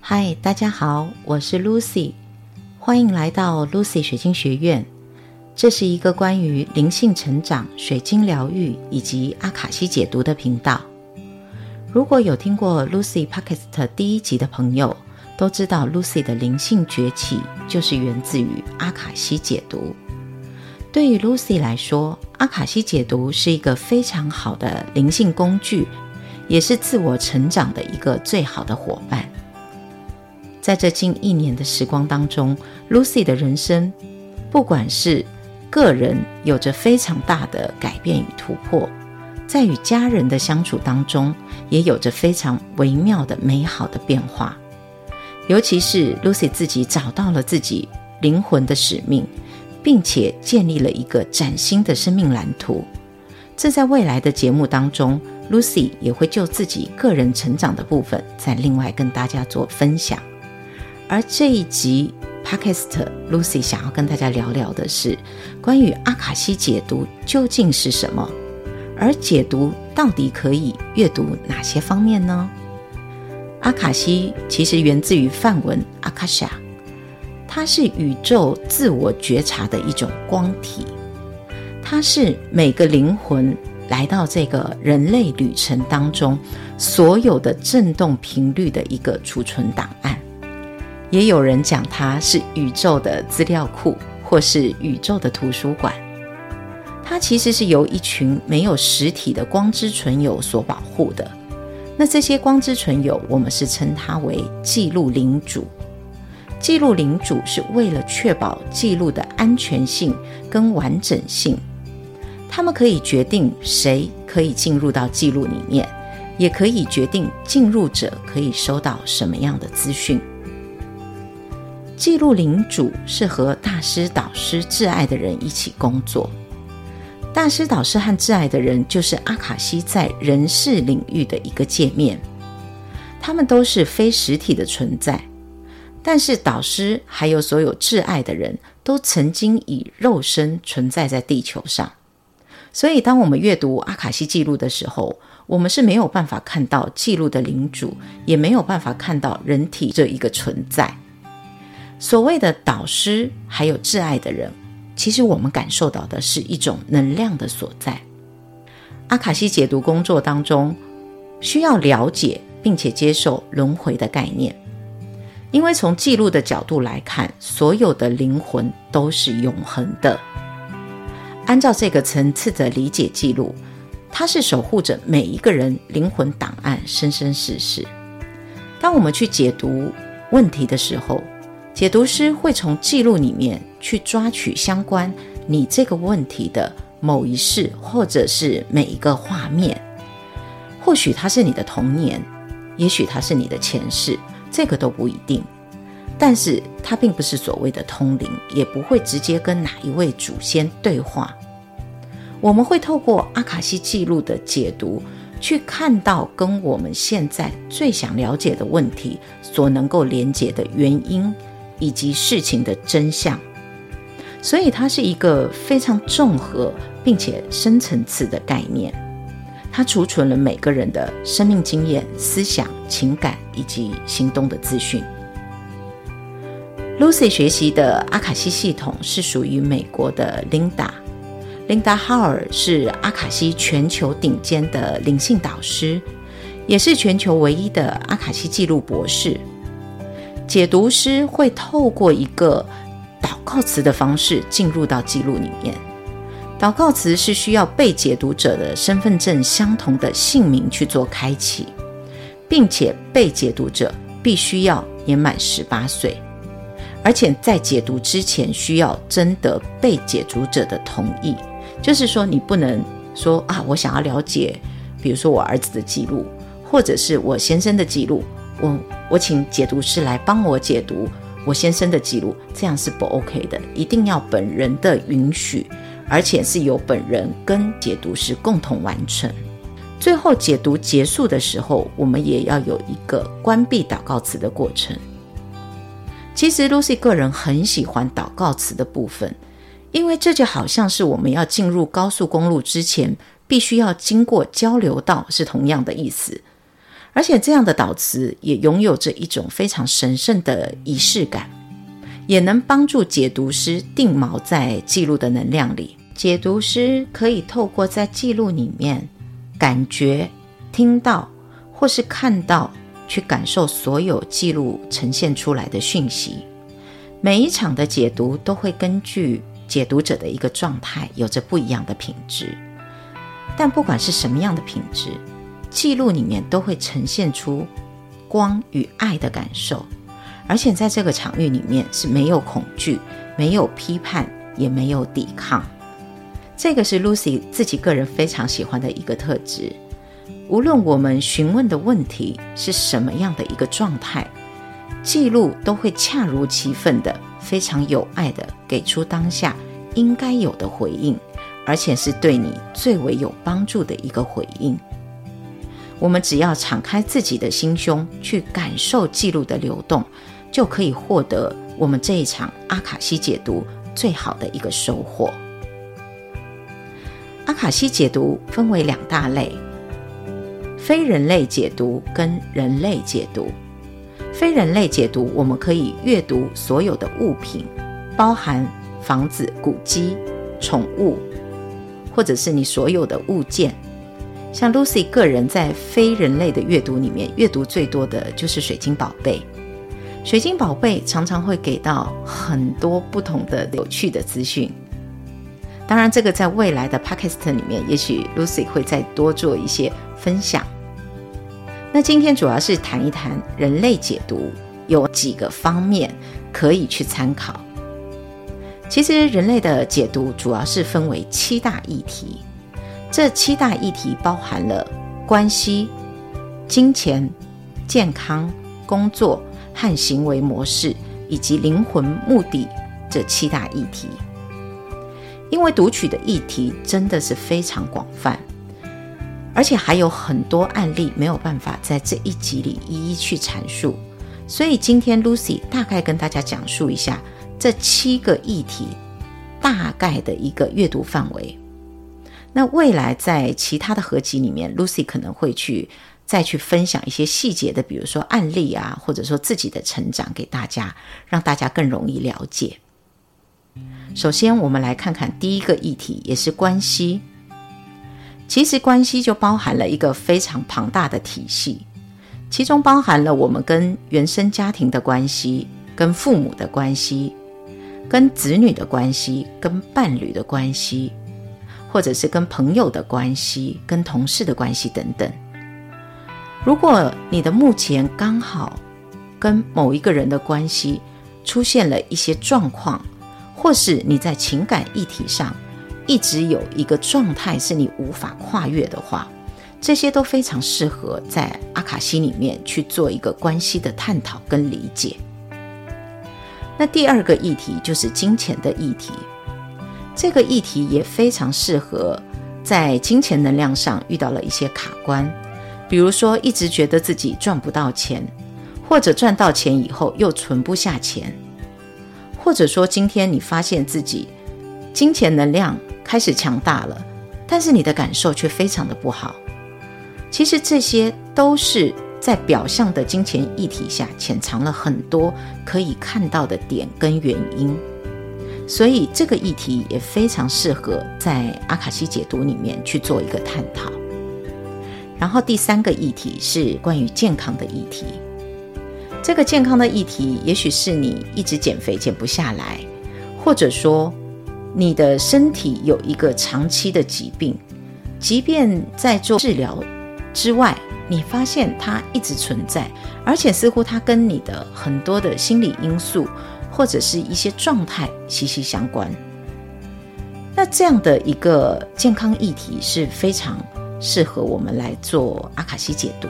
嗨，大家好，我是 Lucy，欢迎来到 Lucy 水晶学院。这是一个关于灵性成长、水晶疗愈以及阿卡西解读的频道。如果有听过 Lucy Podcast 第一集的朋友，都知道 Lucy 的灵性崛起就是源自于阿卡西解读。对于 Lucy 来说，阿卡西解读是一个非常好的灵性工具，也是自我成长的一个最好的伙伴。在这近一年的时光当中，Lucy 的人生，不管是个人有着非常大的改变与突破，在与家人的相处当中，也有着非常微妙的美好的变化。尤其是 Lucy 自己找到了自己灵魂的使命。并且建立了一个崭新的生命蓝图。这在未来的节目当中，Lucy 也会就自己个人成长的部分，再另外跟大家做分享。而这一集 Podcast，Lucy 想要跟大家聊聊的是关于阿卡西解读究竟是什么，而解读到底可以阅读哪些方面呢？阿卡西其实源自于梵文阿卡夏。它是宇宙自我觉察的一种光体，它是每个灵魂来到这个人类旅程当中所有的振动频率的一个储存档案。也有人讲它是宇宙的资料库，或是宇宙的图书馆。它其实是由一群没有实体的光之存有所保护的。那这些光之存有，我们是称它为记录领主。记录领主是为了确保记录的安全性跟完整性，他们可以决定谁可以进入到记录里面，也可以决定进入者可以收到什么样的资讯。记录领主是和大师、导师、挚爱的人一起工作。大师、导师和挚爱的人就是阿卡西在人世领域的一个界面，他们都是非实体的存在。但是导师还有所有挚爱的人都曾经以肉身存在在地球上，所以当我们阅读阿卡西记录的时候，我们是没有办法看到记录的领主，也没有办法看到人体这一个存在。所谓的导师还有挚爱的人，其实我们感受到的是一种能量的所在。阿卡西解读工作当中，需要了解并且接受轮回的概念。因为从记录的角度来看，所有的灵魂都是永恒的。按照这个层次的理解，记录它是守护着每一个人灵魂档案生生世世。当我们去解读问题的时候，解读师会从记录里面去抓取相关你这个问题的某一世，或者是每一个画面。或许它是你的童年，也许它是你的前世。这个都不一定，但是它并不是所谓的通灵，也不会直接跟哪一位祖先对话。我们会透过阿卡西记录的解读，去看到跟我们现在最想了解的问题所能够连接的原因，以及事情的真相。所以它是一个非常综合并且深层次的概念。它储存了每个人的生命经验、思想、情感以及行动的资讯。Lucy 学习的阿卡西系统是属于美国的 Linda，Linda Howard 是阿卡西全球顶尖的灵性导师，也是全球唯一的阿卡西记录博士。解读师会透过一个祷告词的方式进入到记录里面。祷告词是需要被解读者的身份证相同的姓名去做开启，并且被解读者必须要年满十八岁，而且在解读之前需要征得被解读者的同意。就是说，你不能说啊，我想要了解，比如说我儿子的记录，或者是我先生的记录，我我请解读师来帮我解读我先生的记录，这样是不 OK 的，一定要本人的允许。而且是由本人跟解读师共同完成。最后解读结束的时候，我们也要有一个关闭祷告词的过程。其实 Lucy 个人很喜欢祷告词的部分，因为这就好像是我们要进入高速公路之前必须要经过交流道是同样的意思。而且这样的祷词也拥有着一种非常神圣的仪式感，也能帮助解读师定锚在记录的能量里。解读师可以透过在记录里面感觉、听到或是看到，去感受所有记录呈现出来的讯息。每一场的解读都会根据解读者的一个状态，有着不一样的品质。但不管是什么样的品质，记录里面都会呈现出光与爱的感受，而且在这个场域里面是没有恐惧、没有批判、也没有抵抗。这个是 Lucy 自己个人非常喜欢的一个特质。无论我们询问的问题是什么样的一个状态，记录都会恰如其分的、非常有爱的给出当下应该有的回应，而且是对你最为有帮助的一个回应。我们只要敞开自己的心胸，去感受记录的流动，就可以获得我们这一场阿卡西解读最好的一个收获。阿卡西解读分为两大类：非人类解读跟人类解读。非人类解读，我们可以阅读所有的物品，包含房子、古迹、宠物，或者是你所有的物件。像 Lucy 个人在非人类的阅读里面，阅读最多的就是水晶宝贝。水晶宝贝常常会给到很多不同的有趣的资讯。当然，这个在未来的 Podcast 里面，也许 Lucy 会再多做一些分享。那今天主要是谈一谈人类解读，有几个方面可以去参考。其实人类的解读主要是分为七大议题。这七大议题包含了关系、金钱、健康、工作和行为模式，以及灵魂目的这七大议题。因为读取的议题真的是非常广泛，而且还有很多案例没有办法在这一集里一一去阐述，所以今天 Lucy 大概跟大家讲述一下这七个议题大概的一个阅读范围。那未来在其他的合集里面，Lucy 可能会去再去分享一些细节的，比如说案例啊，或者说自己的成长给大家，让大家更容易了解。首先，我们来看看第一个议题，也是关系。其实关系就包含了一个非常庞大的体系，其中包含了我们跟原生家庭的关系、跟父母的关系、跟子女的关系、跟伴侣的关系。或者是跟朋友的关系、跟同事的关系等等。如果你的目前刚好跟某一个人的关系出现了一些状况，或是你在情感议题上一直有一个状态是你无法跨越的话，这些都非常适合在阿卡西里面去做一个关系的探讨跟理解。那第二个议题就是金钱的议题。这个议题也非常适合在金钱能量上遇到了一些卡关，比如说一直觉得自己赚不到钱，或者赚到钱以后又存不下钱，或者说今天你发现自己金钱能量开始强大了，但是你的感受却非常的不好。其实这些都是在表象的金钱议题下潜藏了很多可以看到的点跟原因。所以这个议题也非常适合在阿卡西解读里面去做一个探讨。然后第三个议题是关于健康的议题。这个健康的议题，也许是你一直减肥减不下来，或者说你的身体有一个长期的疾病，即便在做治疗之外，你发现它一直存在，而且似乎它跟你的很多的心理因素。或者是一些状态息息相关，那这样的一个健康议题是非常适合我们来做阿卡西解读，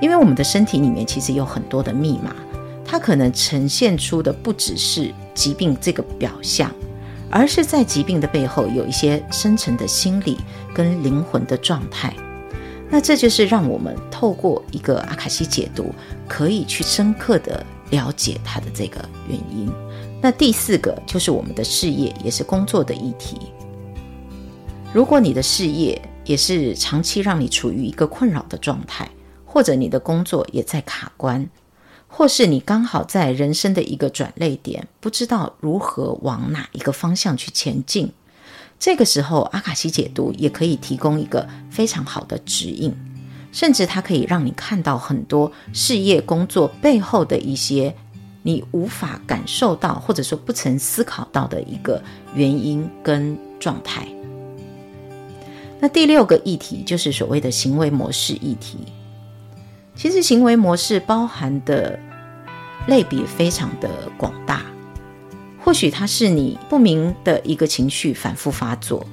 因为我们的身体里面其实有很多的密码，它可能呈现出的不只是疾病这个表象，而是在疾病的背后有一些深层的心理跟灵魂的状态。那这就是让我们透过一个阿卡西解读，可以去深刻的。了解它的这个原因。那第四个就是我们的事业，也是工作的议题。如果你的事业也是长期让你处于一个困扰的状态，或者你的工作也在卡关，或是你刚好在人生的一个转捩点，不知道如何往哪一个方向去前进。这个时候，阿卡西解读也可以提供一个非常好的指引，甚至它可以让你看到很多事业工作背后的一些你无法感受到，或者说不曾思考到的一个原因跟状态。那第六个议题就是所谓的行为模式议题。其实行为模式包含的类别非常的广大。或许它是你不明的一个情绪反复发作，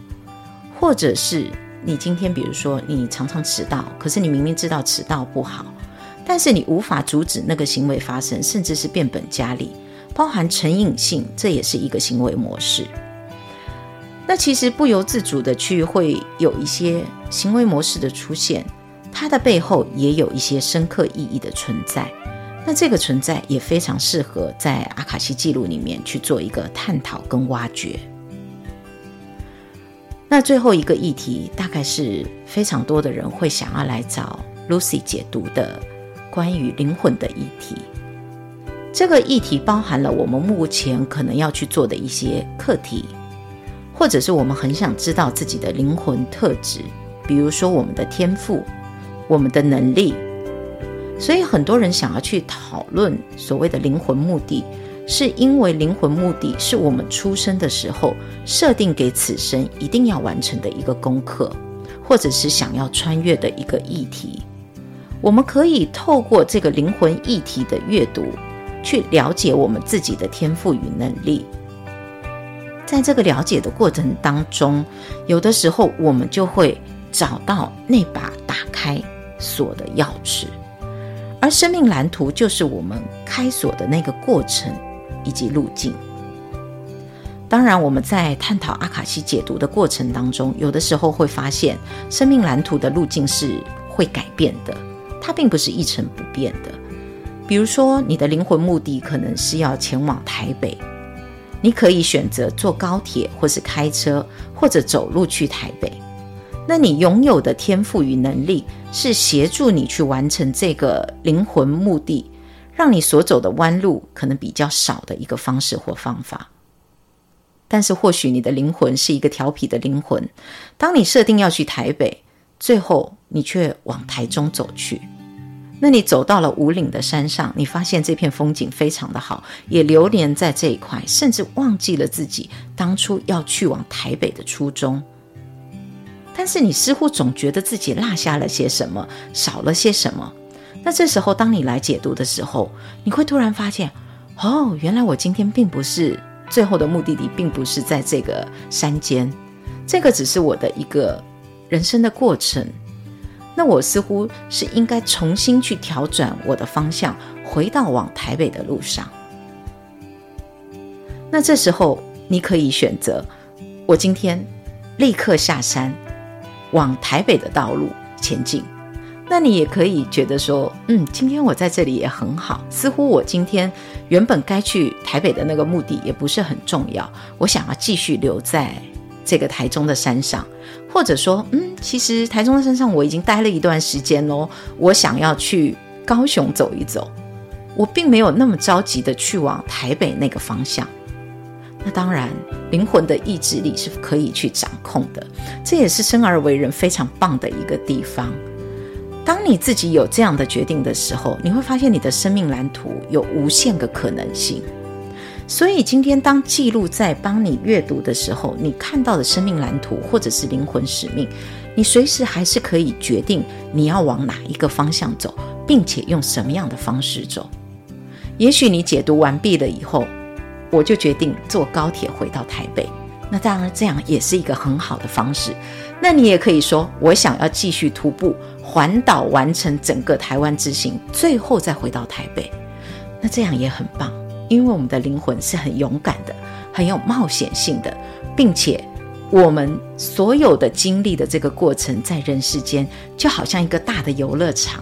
或者是你今天比如说你常常迟到，可是你明明知道迟到不好，但是你无法阻止那个行为发生，甚至是变本加厉，包含成瘾性，这也是一个行为模式。那其实不由自主的去会有一些行为模式的出现，它的背后也有一些深刻意义的存在。那这个存在也非常适合在阿卡西记录里面去做一个探讨跟挖掘。那最后一个议题，大概是非常多的人会想要来找 Lucy 解读的关于灵魂的议题。这个议题包含了我们目前可能要去做的一些课题，或者是我们很想知道自己的灵魂特质，比如说我们的天赋、我们的能力。所以很多人想要去讨论所谓的灵魂目的，是因为灵魂目的是我们出生的时候设定给此生一定要完成的一个功课，或者是想要穿越的一个议题。我们可以透过这个灵魂议题的阅读，去了解我们自己的天赋与能力。在这个了解的过程当中，有的时候我们就会找到那把打开锁的钥匙。而生命蓝图就是我们开锁的那个过程以及路径。当然，我们在探讨阿卡西解读的过程当中，有的时候会发现生命蓝图的路径是会改变的，它并不是一成不变的。比如说，你的灵魂目的可能是要前往台北，你可以选择坐高铁，或是开车，或者走路去台北。那你拥有的天赋与能力是协助你去完成这个灵魂目的，让你所走的弯路可能比较少的一个方式或方法。但是或许你的灵魂是一个调皮的灵魂，当你设定要去台北，最后你却往台中走去。那你走到了五岭的山上，你发现这片风景非常的好，也流连在这一块，甚至忘记了自己当初要去往台北的初衷。但是你似乎总觉得自己落下了些什么，少了些什么。那这时候，当你来解读的时候，你会突然发现，哦，原来我今天并不是最后的目的地，并不是在这个山间，这个只是我的一个人生的过程。那我似乎是应该重新去调转我的方向，回到往台北的路上。那这时候，你可以选择，我今天立刻下山。往台北的道路前进，那你也可以觉得说，嗯，今天我在这里也很好，似乎我今天原本该去台北的那个目的也不是很重要，我想要继续留在这个台中的山上，或者说，嗯，其实台中的山上我已经待了一段时间喽，我想要去高雄走一走，我并没有那么着急的去往台北那个方向。那当然，灵魂的意志力是可以去掌控的，这也是生而为人非常棒的一个地方。当你自己有这样的决定的时候，你会发现你的生命蓝图有无限个可能性。所以今天当记录在帮你阅读的时候，你看到的生命蓝图或者是灵魂使命，你随时还是可以决定你要往哪一个方向走，并且用什么样的方式走。也许你解读完毕了以后，我就决定坐高铁回到台北，那当然这样也是一个很好的方式。那你也可以说，我想要继续徒步环岛完成整个台湾之行，最后再回到台北。那这样也很棒，因为我们的灵魂是很勇敢的，很有冒险性的，并且我们所有的经历的这个过程，在人世间就好像一个大的游乐场，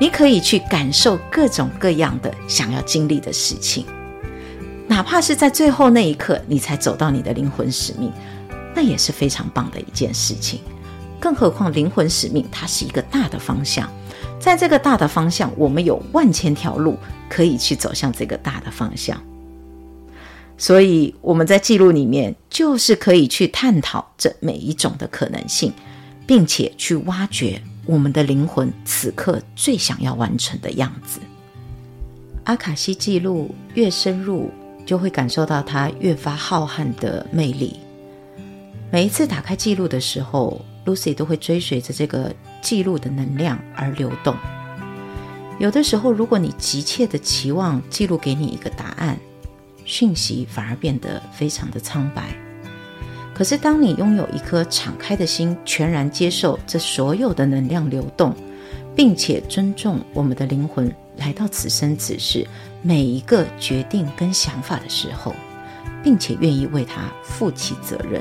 你可以去感受各种各样的想要经历的事情。哪怕是在最后那一刻，你才走到你的灵魂使命，那也是非常棒的一件事情。更何况灵魂使命，它是一个大的方向，在这个大的方向，我们有万千条路可以去走向这个大的方向。所以我们在记录里面，就是可以去探讨这每一种的可能性，并且去挖掘我们的灵魂此刻最想要完成的样子。阿卡西记录越深入，就会感受到它越发浩瀚的魅力。每一次打开记录的时候，Lucy 都会追随着这个记录的能量而流动。有的时候，如果你急切的期望记录给你一个答案，讯息反而变得非常的苍白。可是，当你拥有一颗敞开的心，全然接受这所有的能量流动，并且尊重我们的灵魂来到此生此世每一个决定跟想法的时候，并且愿意为它负起责任，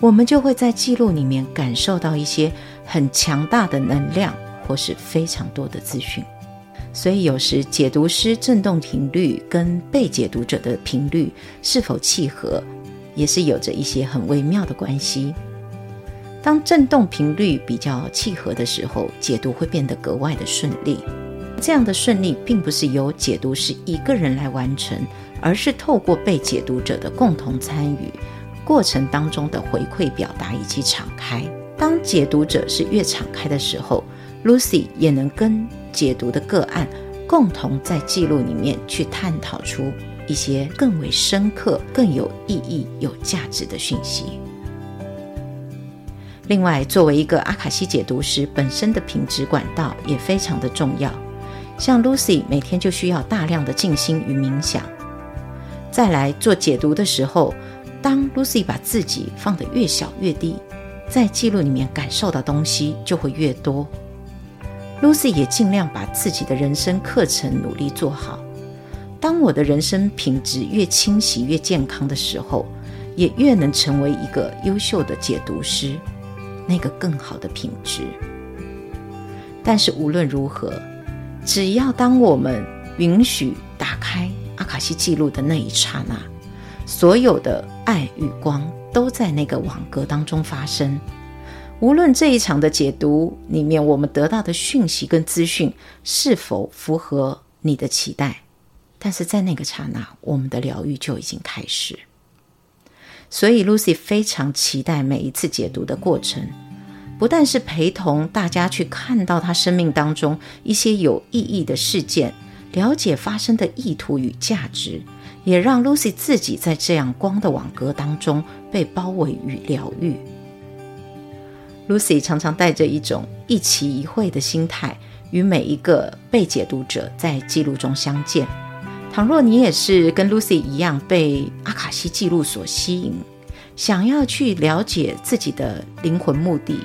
我们就会在记录里面感受到一些很强大的能量，或是非常多的资讯。所以，有时解读师振动频率跟被解读者的频率是否契合，也是有着一些很微妙的关系。当振动频率比较契合的时候，解读会变得格外的顺利。这样的顺利，并不是由解读师一个人来完成，而是透过被解读者的共同参与，过程当中的回馈表达以及敞开。当解读者是越敞开的时候，Lucy 也能跟解读的个案，共同在记录里面去探讨出一些更为深刻、更有意义、有价值的讯息。另外，作为一个阿卡西解读师，本身的品质管道也非常的重要。像 Lucy 每天就需要大量的静心与冥想。再来做解读的时候，当 Lucy 把自己放得越小越低，在记录里面感受到东西就会越多。Lucy 也尽量把自己的人生课程努力做好。当我的人生品质越清晰、越健康的时候，也越能成为一个优秀的解读师，那个更好的品质。但是无论如何，只要当我们允许打开阿卡西记录的那一刹那，所有的爱与光都在那个网格当中发生。无论这一场的解读里面，我们得到的讯息跟资讯是否符合你的期待，但是在那个刹那，我们的疗愈就已经开始。所以，Lucy 非常期待每一次解读的过程，不但是陪同大家去看到他生命当中一些有意义的事件，了解发生的意图与价值，也让 Lucy 自己在这样光的网格当中被包围与疗愈。Lucy 常常带着一种一期一会的心态，与每一个被解读者在记录中相见。倘若你也是跟 Lucy 一样被阿卡西记录所吸引，想要去了解自己的灵魂目的，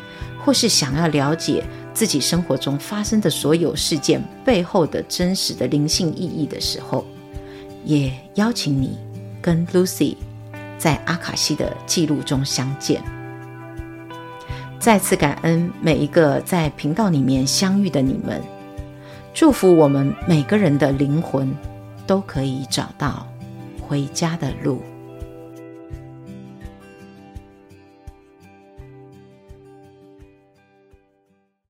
或是想要了解自己生活中发生的所有事件背后的真实的灵性意义的时候，也邀请你跟 Lucy 在阿卡西的记录中相见。再次感恩每一个在频道里面相遇的你们，祝福我们每个人的灵魂都可以找到回家的路。